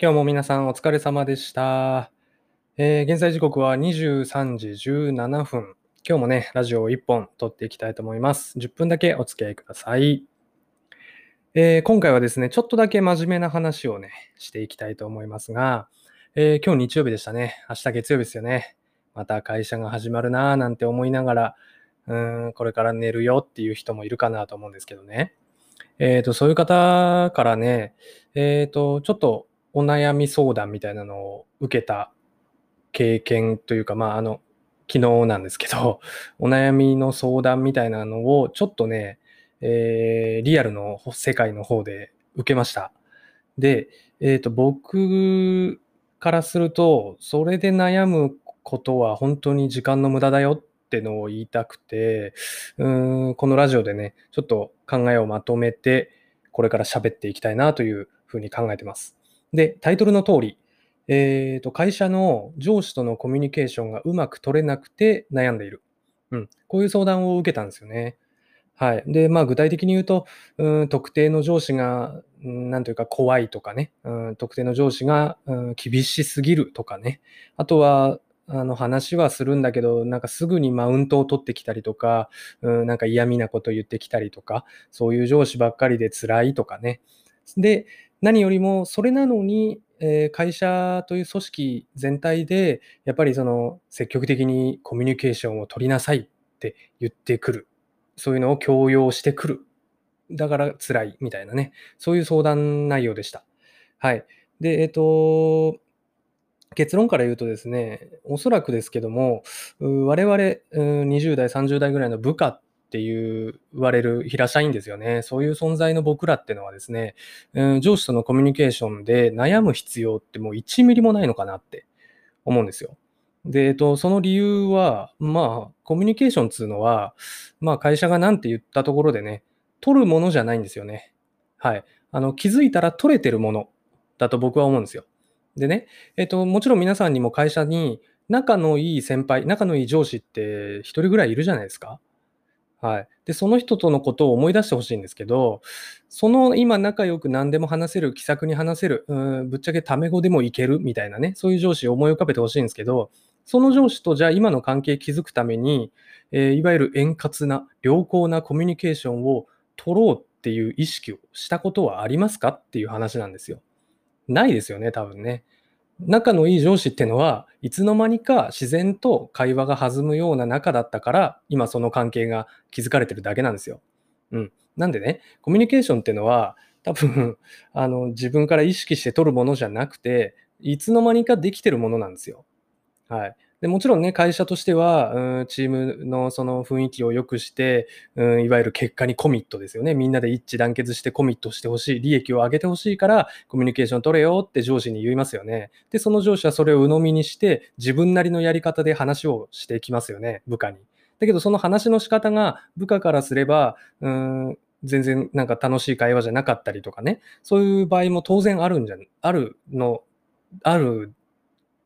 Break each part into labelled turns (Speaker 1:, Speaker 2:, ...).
Speaker 1: 今日も皆さんお疲れ様でした。えー現在時刻は23時17分。今日もね、ラジオを1本撮っていきたいと思います。10分だけお付き合いください。えー今回はですね、ちょっとだけ真面目な話をね、していきたいと思いますが、えー今日日曜日でしたね。明日月曜日ですよね。また会社が始まるなぁなんて思いながら、うーん、これから寝るよっていう人もいるかなと思うんですけどね。えっ、と、そういう方からね、えっ、と、ちょっとお悩み相談みたいなのを受けた経験というか、まあ、あの、昨日なんですけど、お悩みの相談みたいなのをちょっとね、えーリアルの世界の方で受けました。で、えっ、と、僕からすると、それで悩むことは本当に時間の無駄だよってのを言いたくて、うん、このラジオでね、ちょっと考えをまとめて、これから喋っていきたいなというふうに考えてます。で、タイトルの通り、えーと、会社の上司とのコミュニケーションがうまく取れなくて悩んでいる。うん、こういう相談を受けたんですよね。はい。で、まあ具体的に言うと、うん、特定の上司が、うんなんというか怖いとかね、うん、特定の上司が、うん、厳しすぎるとかね、あとは、あの話はするんだけど、なんかすぐにマウントを取ってきたりとか、うん、なんか嫌味なこと言ってきたりとか、そういう上司ばっかりで辛いとかね。で、何よりもそれなのに、えー会社という組織全体で、やっぱりその積極的にコミュニケーションを取りなさいって言ってくる。そういうのを強要してくる。だから辛いみたいなね。そういう相談内容でした。はい。で、えっ、と、結論から言うとですね、おそらくですけども、我々、20代、30代ぐらいの部下っっていう言われる平社員ですよね。そういう存在の僕らってのはですね、うん上司とのコミュニケーションで悩む必要ってもう1ミリもないのかなって思うんですよ。で、えっと、その理由は、まあ、コミュニケーションっていうのは、まあ、会社が何て言ったところでね、取るものじゃないんですよね。はい。あの、気づいたら取れてるものだと僕は思うんですよ。でね、えっと、もちろん皆さんにも会社に仲のいい先輩、仲のいい上司って一人ぐらいいるじゃないですか。はい。で、その人とのことを思い出してほしいんですけど、その今仲良く何でも話せる、気さくに話せる、うんぶっちゃけタメ語でもいけるみたいなね、そういう上司を思い浮かべてほしいんですけど、その上司とじゃあ今の関係築くために、えーいわゆる円滑な、良好なコミュニケーションを取ろうっていう意識をしたことはありますかっていう話なんですよ。ないですよね、多分ね。仲のいい上司ってのはいつの間にか自然と会話が弾むような仲だったから今その関係が築かれてるだけなんですよ。うん。なんでね、コミュニケーションってのは多分あの自分から意識して取るものじゃなくていつの間にかできてるものなんですよ。はい。でもちろんね、会社としては、うん、チームのその雰囲気を良くして、うん、いわゆる結果にコミットですよね。みんなで一致団結してコミットしてほしい、利益を上げてほしいから、コミュニケーション取れよって上司に言いますよね。で、その上司はそれを鵜呑みにして、自分なりのやり方で話をしていきますよね、部下に。だけど、その話の仕方が部下からすれば、うん、全然なんか楽しい会話じゃなかったりとかね、そういう場合も当然あるんじゃ、あるの、ある、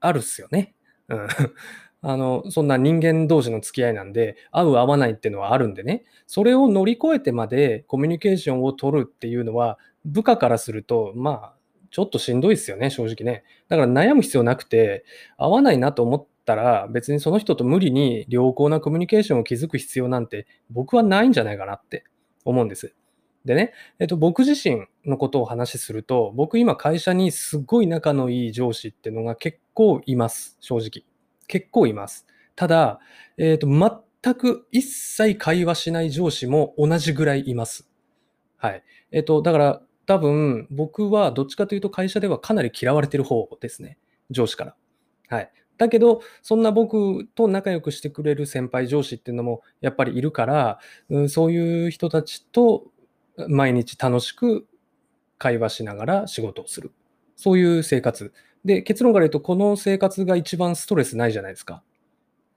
Speaker 1: あるっすよね。うん。あの、そんな人間同士の付き合いなんで、合う合わないっていうのはあるんでね、それを乗り越えてまでコミュニケーションを取るっていうのは、部下からすると、まあ、ちょっとしんどいですよね、正直ね。だから悩む必要なくて、合わないなと思ったら、別にその人と無理に良好なコミュニケーションを築く必要なんて、僕はないんじゃないかなって思うんです。でね、えっと、僕自身のことをお話しすると、僕今会社にすごい仲のいい上司っていうのが結構います、正直。結構います。ただ、えっと、全く一切会話しない上司も同じぐらいいます。はい。えっと、だから多分僕はどっちかというと会社ではかなり嫌われてる方ですね。上司から。はい。だけど、そんな僕と仲良くしてくれる先輩上司っていうのもやっぱりいるから、うんそういう人たちと毎日楽しく会話しながら仕事をする。そういう生活。で、結論から言うと、この生活が一番ストレスないじゃないですか。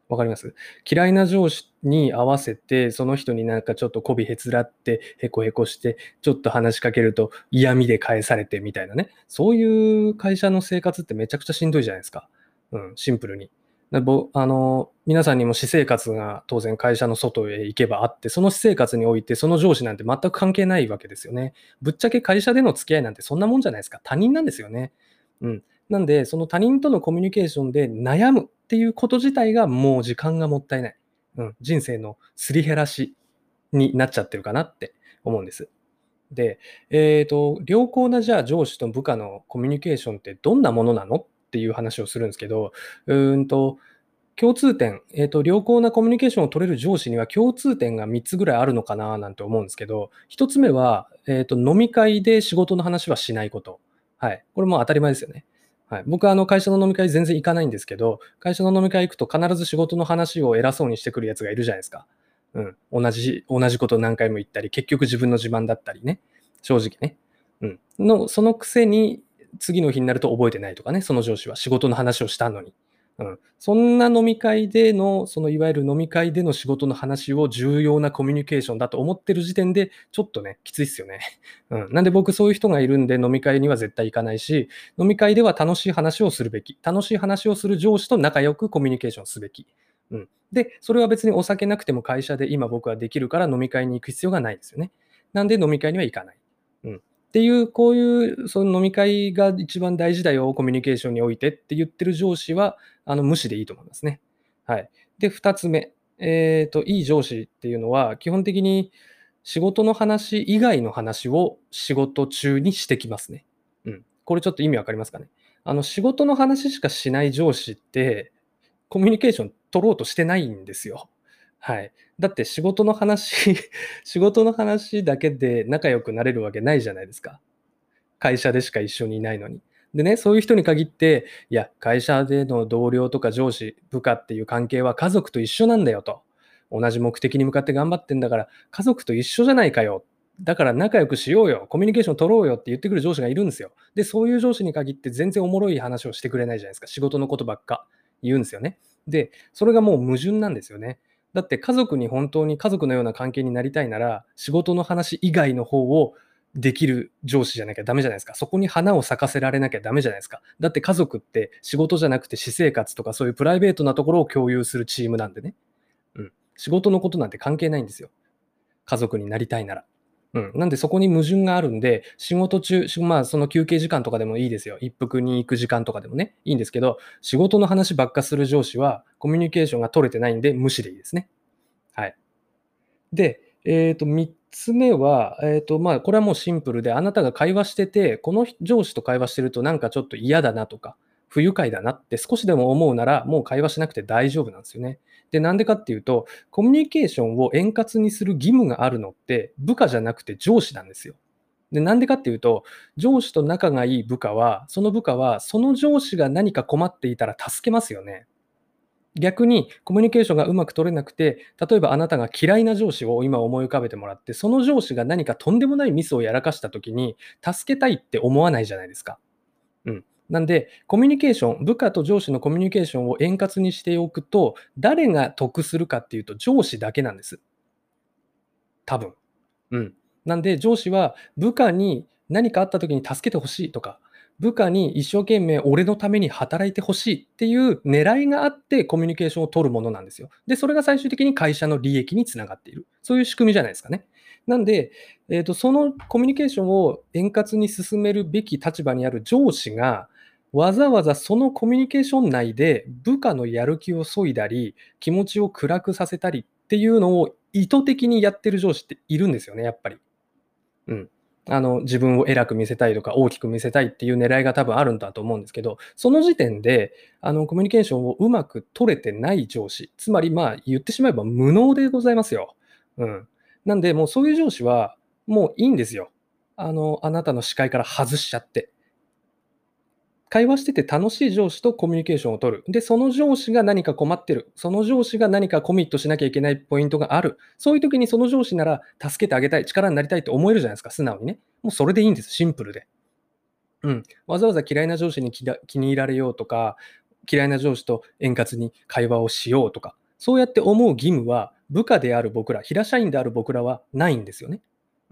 Speaker 1: わかります？嫌いな上司に合わせて、その人になんかちょっと媚びへつらって、へこへこして、ちょっと話しかけると嫌味で返されてみたいなね。そういう会社の生活ってめちゃくちゃしんどいじゃないですか。うん、シンプルに。ぼあの皆さんにも私生活が当然会社の外へ行けばあって、その私生活においてその上司なんて全く関係ないわけですよね。ぶっちゃけ会社での付き合いなんてそんなもんじゃないですか。他人なんですよね。うん。なんで、その他人とのコミュニケーションで悩むっていうこと自体がもう時間がもったいない。うん。人生のすり減らしになっちゃってるかなって思うんです。で、えっ、ー、と、良好なじゃあ上司と部下のコミュニケーションってどんなものなのっていう話をするんですけど、うんと、共通点、えっ、ー、と、良好なコミュニケーションを取れる上司には共通点が3つぐらいあるのかななんて思うんですけど、1つ目は、えっ、ー、と、飲み会で仕事の話はしないこと。はい。これも当たり前ですよね。はい、僕はあの会社の飲み会全然行かないんですけど、会社の飲み会行くと必ず仕事の話を偉そうにしてくるやつがいるじゃないですか。うん。同じ、同じこと何回も言ったり、結局自分の自慢だったりね。正直ね。うん。の、そのくせに、次の日になると覚えてないとかね、その上司は仕事の話をしたのに。うん、そんな飲み会での、そのいわゆる飲み会での仕事の話を重要なコミュニケーションだと思ってる時点で、ちょっとね、きついっすよね。うん。なんで僕そういう人がいるんで飲み会には絶対行かないし、飲み会では楽しい話をするべき。楽しい話をする上司と仲良くコミュニケーションすべき。うん。で、それは別にお酒なくても会社で今僕はできるから飲み会に行く必要がないですよね。なんで飲み会には行かない。うん。っていう、こういう、その飲み会が一番大事だよ、コミュニケーションにおいてって言ってる上司は、あの、無視でいいと思いますね。はい。で、二つ目。えっ、ー、と、いい上司っていうのは、基本的に仕事の話以外の話を仕事中にしてきますね。うん。これちょっと意味わかりますかね。あの、仕事の話しかしない上司って、コミュニケーション取ろうとしてないんですよ。はい。だって仕事の話 仕事の話だけで仲良くなれるわけないじゃないですか。会社でしか一緒にいないのに。でね、そういう人に限って、いや、会社での同僚とか上司、部下っていう関係は家族と一緒なんだよと。同じ目的に向かって頑張ってんだから、家族と一緒じゃないかよ。だから仲良くしようよ。コミュニケーション取ろうよって言ってくる上司がいるんですよ。で、そういう上司に限って全然おもろい話をしてくれないじゃないですか。仕事のことばっか言うんですよね。で、それがもう矛盾なんですよね。だって家族に本当に家族のような関係になりたいなら、仕事の話以外の方をできる上司じゃなきゃダメじゃないですか。そこに花を咲かせられなきゃダメじゃないですか。だって家族って仕事じゃなくて私生活とかそういうプライベートなところを共有するチームなんでね。うん。仕事のことなんて関係ないんですよ。家族になりたいなら。うん。なんでそこに矛盾があるんで、仕事中、まあその休憩時間とかでもいいですよ。一服に行く時間とかでもね、いいんですけど、仕事の話ばっかする上司はコミュニケーションが取れてないんで無視でいいですね。はい。で、えっ、ー、と、3つ目は、えっ、ー、と、まあ、これはもうシンプルで、あなたが会話してて、この上司と会話してるとなんかちょっと嫌だなとか、不愉快だなって少しでも思うなら、もう会話しなくて大丈夫なんですよね。で、なんでかっていうと、コミュニケーションを円滑にする義務があるのって、部下じゃなくて上司なんですよ。で、なんでかっていうと、上司と仲がいい部下は、その部下は、その上司が何か困っていたら助けますよね。逆にコミュニケーションがうまく取れなくて、例えばあなたが嫌いな上司を今思い浮かべてもらって、その上司が何かとんでもないミスをやらかしたときに、助けたいって思わないじゃないですか。うん。なんで、コミュニケーション、部下と上司のコミュニケーションを円滑にしておくと、誰が得するかっていうと上司だけなんです。多分。うん。なんで、上司は部下に何かあった時に助けてほしいとか、部下に一生懸命俺のために働いてほしいっていう狙いがあってコミュニケーションを取るものなんですよ。で、それが最終的に会社の利益につながっている。そういう仕組みじゃないですかね。なんで、えーと、そのコミュニケーションを円滑に進めるべき立場にある上司が、わざわざそのコミュニケーション内で部下のやる気を削いだり、気持ちを暗くさせたりっていうのを意図的にやってる上司っているんですよね、やっぱり。うん。あの、自分を偉く見せたいとか大きく見せたいっていう狙いが多分あるんだと思うんですけど、その時点で、あの、コミュニケーションをうまく取れてない上司、つまりまあ言ってしまえば無能でございますよ。うん。なんで、もうそういう上司は、もういいんですよ。あの、あなたの視界から外しちゃって。会話してて楽しい上司とコミュニケーションを取る。で、その上司が何か困ってる。その上司が何かコミットしなきゃいけないポイントがある。そういう時にその上司なら助けてあげたい、力になりたいって思えるじゃないですか、素直にね。もうそれでいいんです、シンプルで。うん。わざわざ嫌いな上司に気に入られようとか、嫌いな上司と円滑に会話をしようとか、そうやって思う義務は部下である僕ら、平社員である僕らはないんですよね。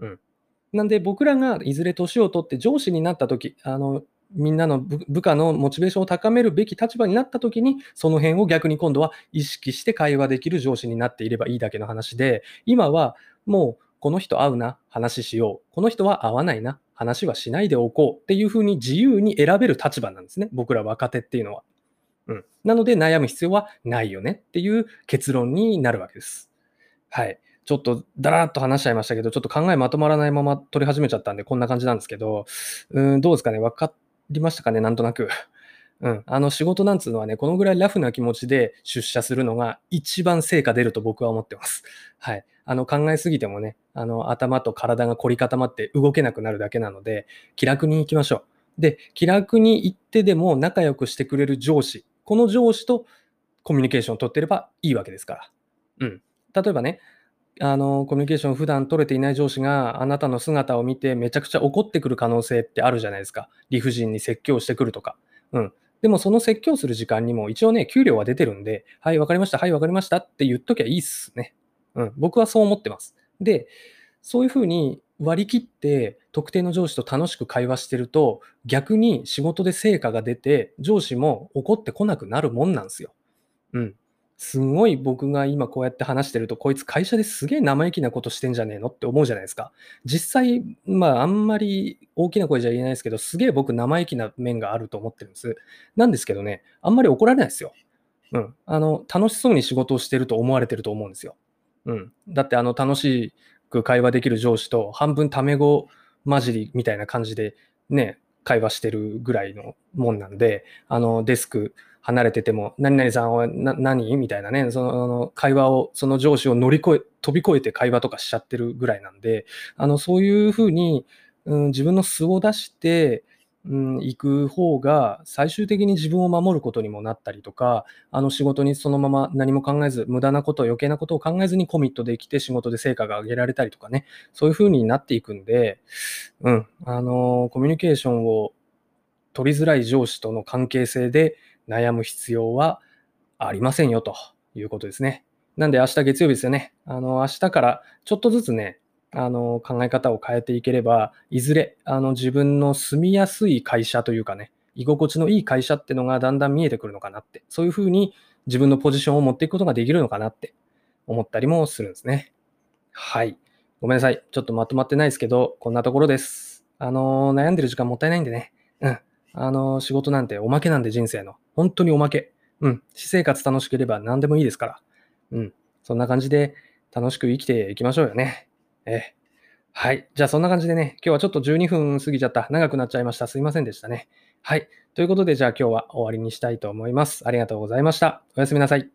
Speaker 1: うん。なんで僕らがいずれ年を取って上司になった時、あの、みんなの部下のモチベーションを高めるべき立場になった時に、その辺を逆に今度は意識して会話できる上司になっていればいいだけの話で、今はもうこの人合うな、話しよう。この人は合わないな、話はしないでおこうっていうふうに自由に選べる立場なんですね。僕ら若手っていうのは。うん。なので悩む必要はないよねっていう結論になるわけです。はい。ちょっとだらっと話しちゃいましたけど、ちょっと考えまとまらないまま取り始めちゃったんで、こんな感じなんですけど、うん、どうですかね分かりましたかねなんとなく。うん。あの仕事なんつうのはね、このぐらいラフな気持ちで出社するのが一番成果出ると僕は思ってます。はい。あの考えすぎてもね、あの頭と体が凝り固まって動けなくなるだけなので、気楽に行きましょう。で、気楽に行ってでも仲良くしてくれる上司、この上司とコミュニケーションを取ってればいいわけですから。うん。例えばね、あの、コミュニケーション普段取れていない上司があなたの姿を見てめちゃくちゃ怒ってくる可能性ってあるじゃないですか。理不尽に説教してくるとか。うん。でもその説教する時間にも一応ね、給料は出てるんで、はい、わかりました、はい、わかりましたって言っときゃいいっすね。うん。僕はそう思ってます。で、そういうふうに割り切って特定の上司と楽しく会話してると、逆に仕事で成果が出て、上司も怒ってこなくなるもんなんですよ。うん。すごい僕が今こうやって話してると、こいつ会社ですげえ生意気なことしてんじゃねえのって思うじゃないですか。実際、まああんまり大きな声じゃ言えないですけど、すげえ僕生意気な面があると思ってるんです。なんですけどね、あんまり怒られないですよ。うん。あの、楽しそうに仕事をしてると思われてると思うんですよ。うん。だってあの楽しく会話できる上司と半分タメ語混じりみたいな感じでね、会話してるぐらいのもんなんで、あのデスク、離れてても、何々さんは何？みたいなね、その会話を、その上司を乗り越え、飛び越えて会話とかしちゃってるぐらいなんで、あの、そういうふうに、うん、自分の素を出して、うん、行く方が最終的に自分を守ることにもなったりとか、あの仕事にそのまま何も考えず、無駄なこと、余計なことを考えずにコミットできて仕事で成果が上げられたりとかね、そういうふうになっていくんで、うん、あの、コミュニケーションを取りづらい上司との関係性で、悩む必要はありませんよということですね。なんで明日月曜日ですよね。あの、明日からちょっとずつね、あの、考え方を変えていければ、いずれ、あの、自分の住みやすい会社というかね、居心地のいい会社ってのがだんだん見えてくるのかなって、そういうふうに自分のポジションを持っていくことができるのかなって思ったりもするんですね。はい。ごめんなさい。ちょっとまとまってないですけど、こんなところです。あの、悩んでる時間もったいないんでね。うん。あの、仕事なんておまけなんで人生の。本当におまけ。うん。私生活楽しければ何でもいいですから。うん。そんな感じで楽しく生きていきましょうよね。ええ。はい。じゃあそんな感じでね、今日はちょっと12分過ぎちゃった。長くなっちゃいました。すいませんでしたね。はい。ということで、じゃあ今日は終わりにしたいと思います。ありがとうございました。おやすみなさい。